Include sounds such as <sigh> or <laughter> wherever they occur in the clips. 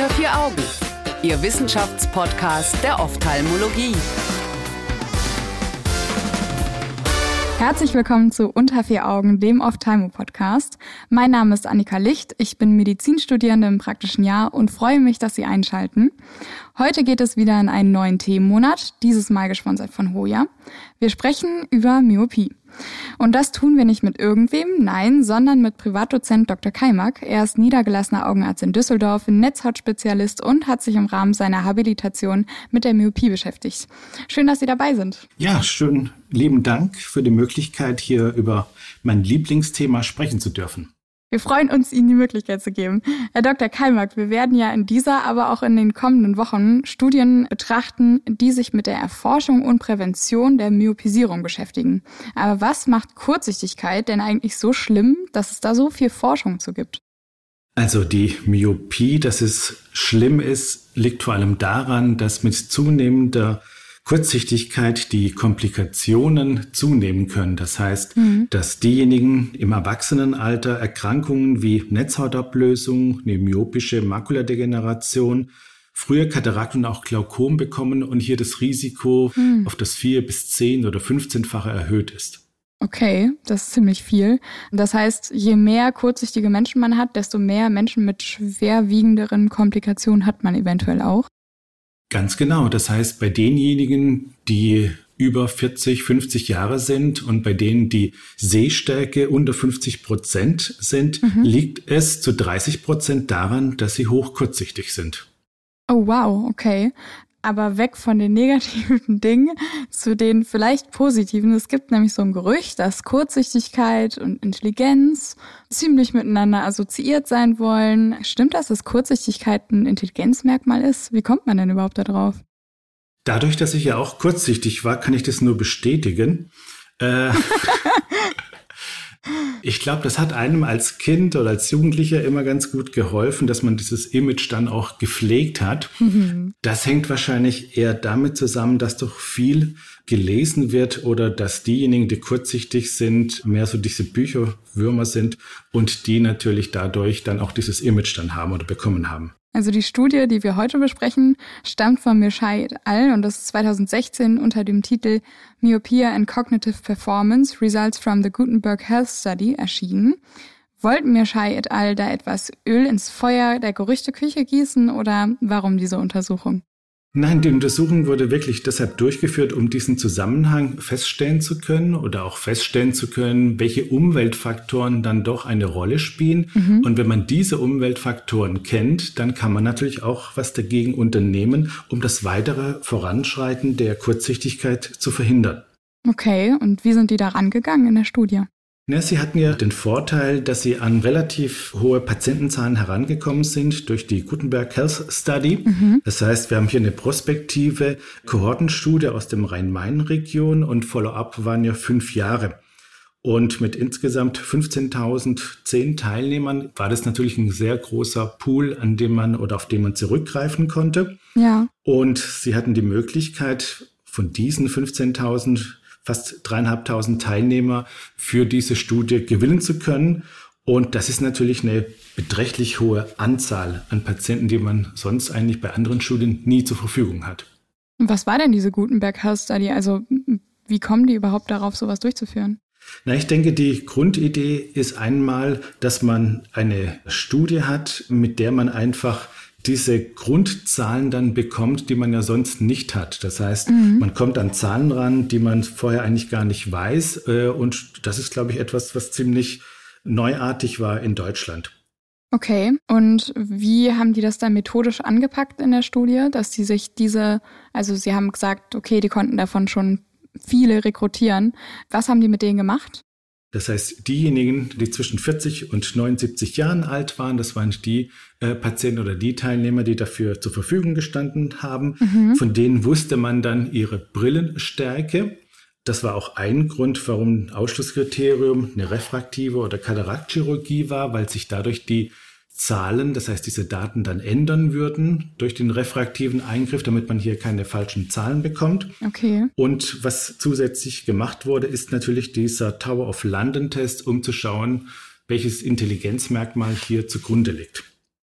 Unter vier Augen, Ihr Wissenschaftspodcast der Ophthalmologie. Herzlich willkommen zu Unter vier Augen, dem Ophthalmo-Podcast. Mein Name ist Annika Licht, ich bin Medizinstudierende im praktischen Jahr und freue mich, dass Sie einschalten. Heute geht es wieder in einen neuen Themenmonat, dieses Mal gesponsert von Hoya. Wir sprechen über Myopie. Und das tun wir nicht mit irgendwem, nein, sondern mit Privatdozent Dr. Kaimak. Er ist niedergelassener Augenarzt in Düsseldorf, Netzhautspezialist und hat sich im Rahmen seiner Habilitation mit der Myopie beschäftigt. Schön, dass Sie dabei sind. Ja, schön. Lieben Dank für die Möglichkeit, hier über mein Lieblingsthema sprechen zu dürfen. Wir freuen uns, Ihnen die Möglichkeit zu geben. Herr Dr. Keimack, wir werden ja in dieser, aber auch in den kommenden Wochen Studien betrachten, die sich mit der Erforschung und Prävention der Myopisierung beschäftigen. Aber was macht Kurzsichtigkeit denn eigentlich so schlimm, dass es da so viel Forschung zu gibt? Also die Myopie, dass es schlimm ist, liegt vor allem daran, dass mit zunehmender Kurzsichtigkeit die Komplikationen zunehmen können. Das heißt, mhm. dass diejenigen im Erwachsenenalter Erkrankungen wie Netzhautablösung, eine myopische Makuladegeneration, früher Katarakt und auch Glaukom bekommen und hier das Risiko mhm. auf das vier bis zehn oder 15-fache erhöht ist. Okay, das ist ziemlich viel. Das heißt, je mehr kurzsichtige Menschen man hat, desto mehr Menschen mit schwerwiegenderen Komplikationen hat man eventuell auch. Ganz genau. Das heißt, bei denjenigen, die über 40, 50 Jahre sind und bei denen die Sehstärke unter 50 Prozent sind, mhm. liegt es zu 30 Prozent daran, dass sie hochkurzsichtig sind. Oh wow, okay aber weg von den negativen <laughs> Dingen zu den vielleicht positiven. Es gibt nämlich so ein Gerücht, dass Kurzsichtigkeit und Intelligenz ziemlich miteinander assoziiert sein wollen. Stimmt das, dass Kurzsichtigkeit ein Intelligenzmerkmal ist? Wie kommt man denn überhaupt darauf? Dadurch, dass ich ja auch kurzsichtig war, kann ich das nur bestätigen. Äh, <laughs> <laughs> Ich glaube, das hat einem als Kind oder als Jugendlicher immer ganz gut geholfen, dass man dieses Image dann auch gepflegt hat. Mhm. Das hängt wahrscheinlich eher damit zusammen, dass doch viel gelesen wird oder dass diejenigen, die kurzsichtig sind, mehr so diese Bücherwürmer sind und die natürlich dadurch dann auch dieses Image dann haben oder bekommen haben. Also die Studie, die wir heute besprechen, stammt von Mirshay et al. und ist 2016 unter dem Titel Myopia and Cognitive Performance Results from the Gutenberg Health Study erschienen. Wollten Mirshay et al. da etwas Öl ins Feuer der Gerüchteküche gießen oder warum diese Untersuchung? Nein, die Untersuchung wurde wirklich deshalb durchgeführt, um diesen Zusammenhang feststellen zu können oder auch feststellen zu können, welche Umweltfaktoren dann doch eine Rolle spielen. Mhm. Und wenn man diese Umweltfaktoren kennt, dann kann man natürlich auch was dagegen unternehmen, um das weitere Voranschreiten der Kurzsichtigkeit zu verhindern. Okay, und wie sind die da rangegangen in der Studie? Ja, sie hatten ja den Vorteil, dass sie an relativ hohe Patientenzahlen herangekommen sind durch die Gutenberg Health Study. Mhm. Das heißt, wir haben hier eine prospektive Kohortenstudie aus dem Rhein-Main-Region und Follow-up waren ja fünf Jahre. Und mit insgesamt 15.010 Teilnehmern war das natürlich ein sehr großer Pool, an dem man oder auf den man zurückgreifen konnte. Ja. Und sie hatten die Möglichkeit, von diesen 15.000 fast dreieinhalbtausend Teilnehmer für diese Studie gewinnen zu können. Und das ist natürlich eine beträchtlich hohe Anzahl an Patienten, die man sonst eigentlich bei anderen Studien nie zur Verfügung hat. Was war denn diese Gutenberg Health Study? Also wie kommen die überhaupt darauf, sowas durchzuführen? Na, ich denke, die Grundidee ist einmal, dass man eine Studie hat, mit der man einfach diese Grundzahlen dann bekommt, die man ja sonst nicht hat. Das heißt, mhm. man kommt an Zahlen ran, die man vorher eigentlich gar nicht weiß. Äh, und das ist, glaube ich, etwas, was ziemlich neuartig war in Deutschland. Okay, und wie haben die das dann methodisch angepackt in der Studie, dass sie sich diese, also sie haben gesagt, okay, die konnten davon schon viele rekrutieren. Was haben die mit denen gemacht? Das heißt, diejenigen, die zwischen 40 und 79 Jahren alt waren, das waren die äh, Patienten oder die Teilnehmer, die dafür zur Verfügung gestanden haben. Mhm. Von denen wusste man dann ihre Brillenstärke. Das war auch ein Grund, warum ein Ausschlusskriterium eine refraktive oder Kataraktchirurgie war, weil sich dadurch die Zahlen, das heißt diese Daten dann ändern würden durch den refraktiven Eingriff, damit man hier keine falschen Zahlen bekommt. Okay. Und was zusätzlich gemacht wurde, ist natürlich dieser Tower of London Test, um zu schauen, welches Intelligenzmerkmal hier zugrunde liegt.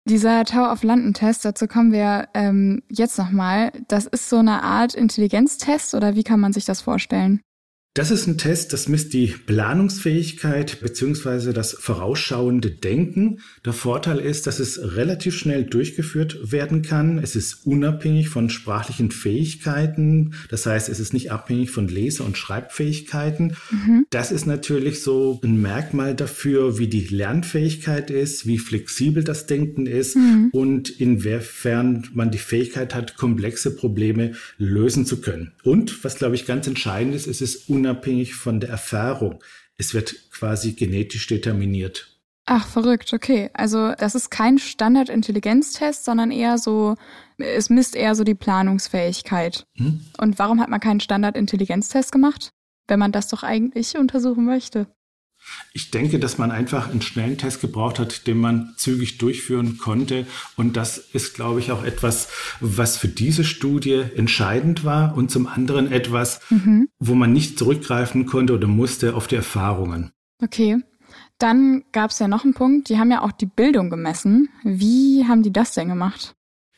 Dieser Tower of London Test, dazu kommen wir ähm, jetzt nochmal. Das ist so eine Art Intelligenztest oder wie kann man sich das vorstellen? Das ist ein Test, das misst die Planungsfähigkeit beziehungsweise das vorausschauende Denken. Der Vorteil ist, dass es relativ schnell durchgeführt werden kann. Es ist unabhängig von sprachlichen Fähigkeiten. Das heißt, es ist nicht abhängig von Lese- und Schreibfähigkeiten. Mhm. Das ist natürlich so ein Merkmal dafür, wie die Lernfähigkeit ist, wie flexibel das Denken ist mhm. und inwiefern man die Fähigkeit hat, komplexe Probleme lösen zu können. Und was, glaube ich, ganz entscheidend ist, es ist unabhängig von der Erfahrung. Es wird quasi genetisch determiniert. Ach, verrückt, okay. Also das ist kein Standard-Intelligenztest, sondern eher so, es misst eher so die Planungsfähigkeit. Hm? Und warum hat man keinen Standard-Intelligenztest gemacht, wenn man das doch eigentlich untersuchen möchte? Ich denke, dass man einfach einen schnellen Test gebraucht hat, den man zügig durchführen konnte. Und das ist, glaube ich, auch etwas, was für diese Studie entscheidend war und zum anderen etwas, mhm. wo man nicht zurückgreifen konnte oder musste auf die Erfahrungen. Okay. Dann gab es ja noch einen Punkt, die haben ja auch die Bildung gemessen. Wie haben die das denn gemacht?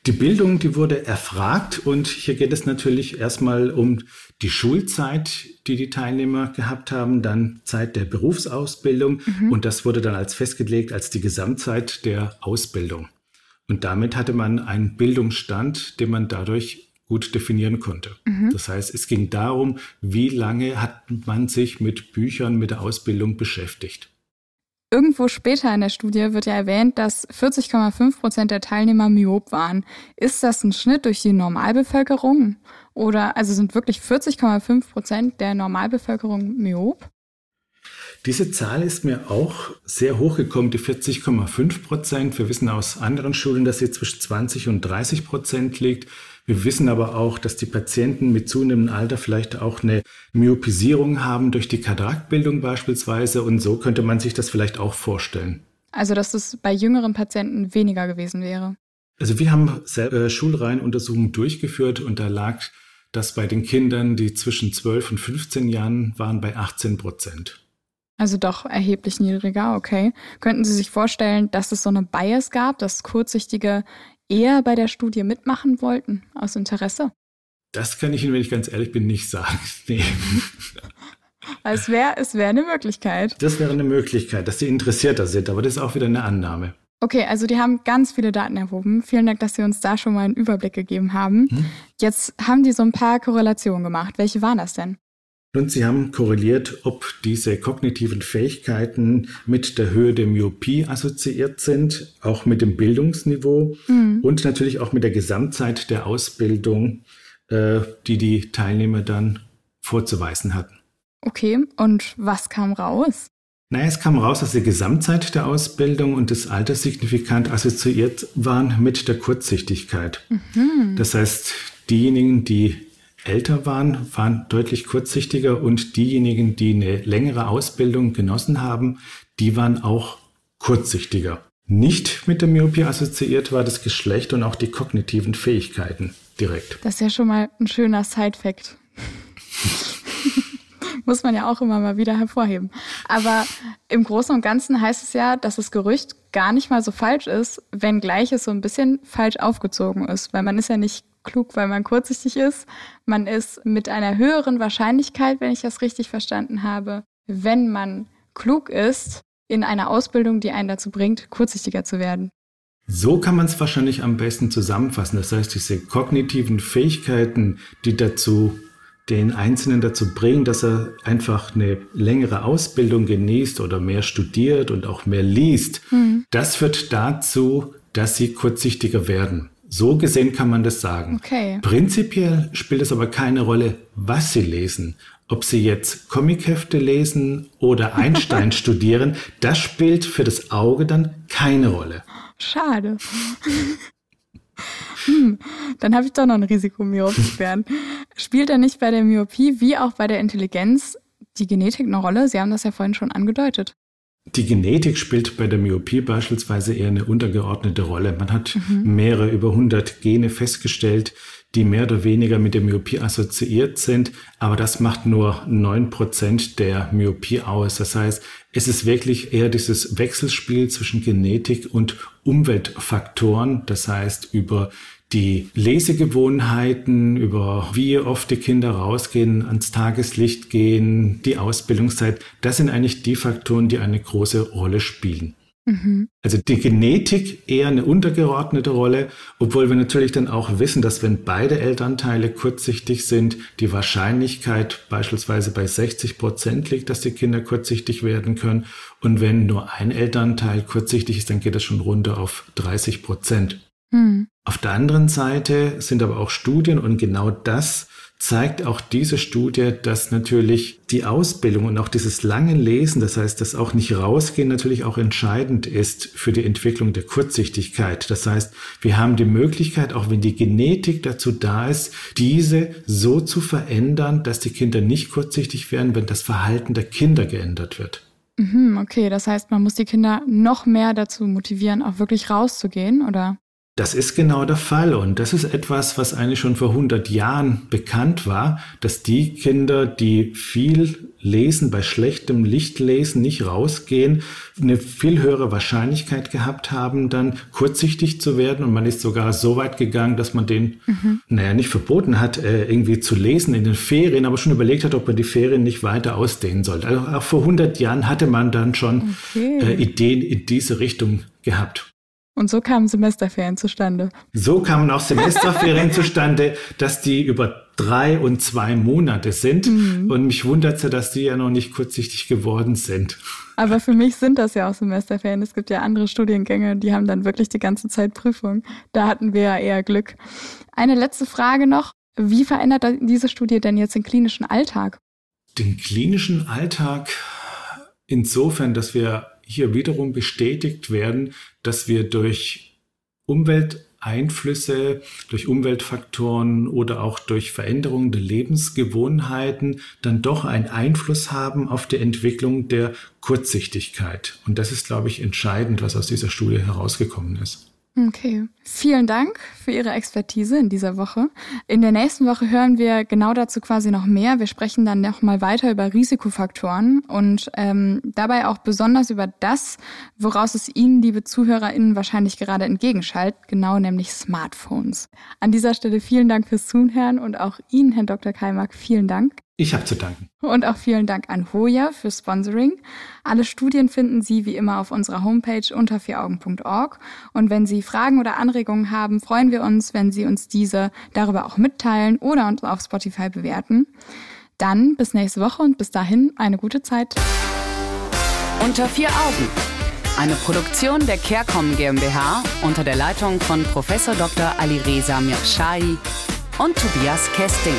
Die Bildung, die wurde erfragt und hier geht es natürlich erstmal um die Schulzeit, die die Teilnehmer gehabt haben, dann Zeit der Berufsausbildung mhm. und das wurde dann als festgelegt als die Gesamtzeit der Ausbildung. Und damit hatte man einen Bildungsstand, den man dadurch gut definieren konnte. Mhm. Das heißt, es ging darum, wie lange hat man sich mit Büchern, mit der Ausbildung beschäftigt. Irgendwo später in der Studie wird ja erwähnt, dass 40,5 Prozent der Teilnehmer myop waren. Ist das ein Schnitt durch die Normalbevölkerung? Oder also sind wirklich 40,5 Prozent der Normalbevölkerung myop? Diese Zahl ist mir auch sehr hoch gekommen, die 40,5 Prozent. Wir wissen aus anderen Studien, dass sie zwischen 20 und 30 Prozent liegt. Wir wissen aber auch, dass die Patienten mit zunehmendem Alter vielleicht auch eine Myopisierung haben durch die Kataraktbildung beispielsweise und so könnte man sich das vielleicht auch vorstellen. Also dass es bei jüngeren Patienten weniger gewesen wäre. Also wir haben äh, Schulreihenuntersuchungen durchgeführt und da lag das bei den Kindern, die zwischen 12 und 15 Jahren waren, bei 18 Prozent. Also doch erheblich niedriger, okay. Könnten Sie sich vorstellen, dass es so eine Bias gab, dass Kurzsichtige eher bei der Studie mitmachen wollten, aus Interesse? Das kann ich Ihnen, wenn ich ganz ehrlich bin, nicht sagen. <laughs> Nee. Es wäre es wär eine Möglichkeit. Das wäre eine Möglichkeit, dass sie interessierter sind, aber das ist auch wieder eine Annahme. Okay, also die haben ganz viele Daten erhoben. Vielen Dank, dass Sie uns da schon mal einen Überblick gegeben haben. Hm? Jetzt haben die so ein paar Korrelationen gemacht. Welche waren das denn? Und sie haben korreliert, ob diese kognitiven Fähigkeiten mit der Höhe der Myopie assoziiert sind, auch mit dem Bildungsniveau mhm. und natürlich auch mit der Gesamtzeit der Ausbildung, äh, die die Teilnehmer dann vorzuweisen hatten. Okay, und was kam raus? Naja, es kam raus, dass die Gesamtzeit der Ausbildung und das Alter signifikant assoziiert waren mit der Kurzsichtigkeit. Mhm. Das heißt, diejenigen, die älter waren, waren deutlich kurzsichtiger und diejenigen, die eine längere Ausbildung genossen haben, die waren auch kurzsichtiger. Nicht mit der Myopie assoziiert war das Geschlecht und auch die kognitiven Fähigkeiten direkt. Das ist ja schon mal ein schöner Side-Fact. <laughs> Muss man ja auch immer mal wieder hervorheben. Aber im Großen und Ganzen heißt es ja, dass das Gerücht gar nicht mal so falsch ist, wenngleich es so ein bisschen falsch aufgezogen ist. Weil man ist ja nicht klug, weil man kurzsichtig ist. Man ist mit einer höheren Wahrscheinlichkeit, wenn ich das richtig verstanden habe, wenn man klug ist, in einer Ausbildung, die einen dazu bringt, kurzsichtiger zu werden. So kann man es wahrscheinlich am besten zusammenfassen. Das heißt, diese kognitiven Fähigkeiten, die dazu den Einzelnen dazu bringen, dass er einfach eine längere Ausbildung genießt oder mehr studiert und auch mehr liest, mhm. das führt dazu, dass sie kurzsichtiger werden. So gesehen kann man das sagen. Okay. Prinzipiell spielt es aber keine Rolle, was Sie lesen. Ob Sie jetzt Comichefte lesen oder <laughs> Einstein studieren, das spielt für das Auge dann keine Rolle. Schade. <laughs> hm, dann habe ich doch noch ein Risiko, myop zu werden. Spielt da nicht bei der Myopie wie auch bei der Intelligenz die Genetik eine Rolle? Sie haben das ja vorhin schon angedeutet. Die Genetik spielt bei der Myopie beispielsweise eher eine untergeordnete Rolle. Man hat mhm. mehrere über 100 Gene festgestellt, die mehr oder weniger mit der Myopie assoziiert sind, aber das macht nur neun Prozent der Myopie aus. Das heißt, es ist wirklich eher dieses Wechselspiel zwischen Genetik und Umweltfaktoren, das heißt über die Lesegewohnheiten, über wie oft die Kinder rausgehen, ans Tageslicht gehen, die Ausbildungszeit, das sind eigentlich die Faktoren, die eine große Rolle spielen. Mhm. Also die Genetik eher eine untergeordnete Rolle, obwohl wir natürlich dann auch wissen, dass wenn beide Elternteile kurzsichtig sind, die Wahrscheinlichkeit beispielsweise bei 60 Prozent liegt, dass die Kinder kurzsichtig werden können. Und wenn nur ein Elternteil kurzsichtig ist, dann geht das schon runter auf 30 Prozent. Mhm. Auf der anderen Seite sind aber auch Studien und genau das zeigt auch diese Studie, dass natürlich die Ausbildung und auch dieses lange Lesen, das heißt, das auch nicht rausgehen, natürlich auch entscheidend ist für die Entwicklung der Kurzsichtigkeit. Das heißt, wir haben die Möglichkeit, auch wenn die Genetik dazu da ist, diese so zu verändern, dass die Kinder nicht kurzsichtig werden, wenn das Verhalten der Kinder geändert wird. Mhm, okay, das heißt, man muss die Kinder noch mehr dazu motivieren, auch wirklich rauszugehen, oder? Das ist genau der Fall und das ist etwas, was eigentlich schon vor 100 Jahren bekannt war, dass die Kinder, die viel lesen, bei schlechtem Lichtlesen nicht rausgehen, eine viel höhere Wahrscheinlichkeit gehabt haben, dann kurzsichtig zu werden und man ist sogar so weit gegangen, dass man den, mhm. naja, nicht verboten hat, äh, irgendwie zu lesen in den Ferien, aber schon überlegt hat, ob man die Ferien nicht weiter ausdehnen sollte. Also auch vor 100 Jahren hatte man dann schon okay. äh, Ideen in diese Richtung gehabt. Und so kamen Semesterferien zustande. So kamen auch Semesterferien <laughs> zustande, dass die über drei und zwei Monate sind. Mhm. Und mich wundert ja, dass die ja noch nicht kurzsichtig geworden sind. Aber für mich sind das ja auch Semesterferien. Es gibt ja andere Studiengänge, die haben dann wirklich die ganze Zeit Prüfung. Da hatten wir ja eher Glück. Eine letzte Frage noch. Wie verändert diese Studie denn jetzt den klinischen Alltag? Den klinischen Alltag insofern, dass wir hier wiederum bestätigt werden, dass wir durch Umwelteinflüsse, durch Umweltfaktoren oder auch durch Veränderungen der Lebensgewohnheiten dann doch einen Einfluss haben auf die Entwicklung der Kurzsichtigkeit. Und das ist, glaube ich, entscheidend, was aus dieser Studie herausgekommen ist. Okay, vielen Dank für Ihre Expertise in dieser Woche. In der nächsten Woche hören wir genau dazu quasi noch mehr. Wir sprechen dann noch mal weiter über Risikofaktoren und ähm, dabei auch besonders über das, woraus es Ihnen, liebe ZuhörerInnen, wahrscheinlich gerade entgegenschallt, genau nämlich Smartphones. An dieser Stelle vielen Dank fürs Zuhören und auch Ihnen, Herr Dr. Kaimak, vielen Dank. Ich habe zu danken. Und auch vielen Dank an Hoya für Sponsoring. Alle Studien finden Sie wie immer auf unserer Homepage unter vieraugen.org. Und wenn Sie Fragen oder Anregungen haben, freuen wir uns, wenn Sie uns diese darüber auch mitteilen oder uns auf Spotify bewerten. Dann bis nächste Woche und bis dahin eine gute Zeit. Unter vier Augen. Eine Produktion der CareCom GmbH unter der Leitung von Prof. Dr. Alireza Mirshahi und Tobias Kesting.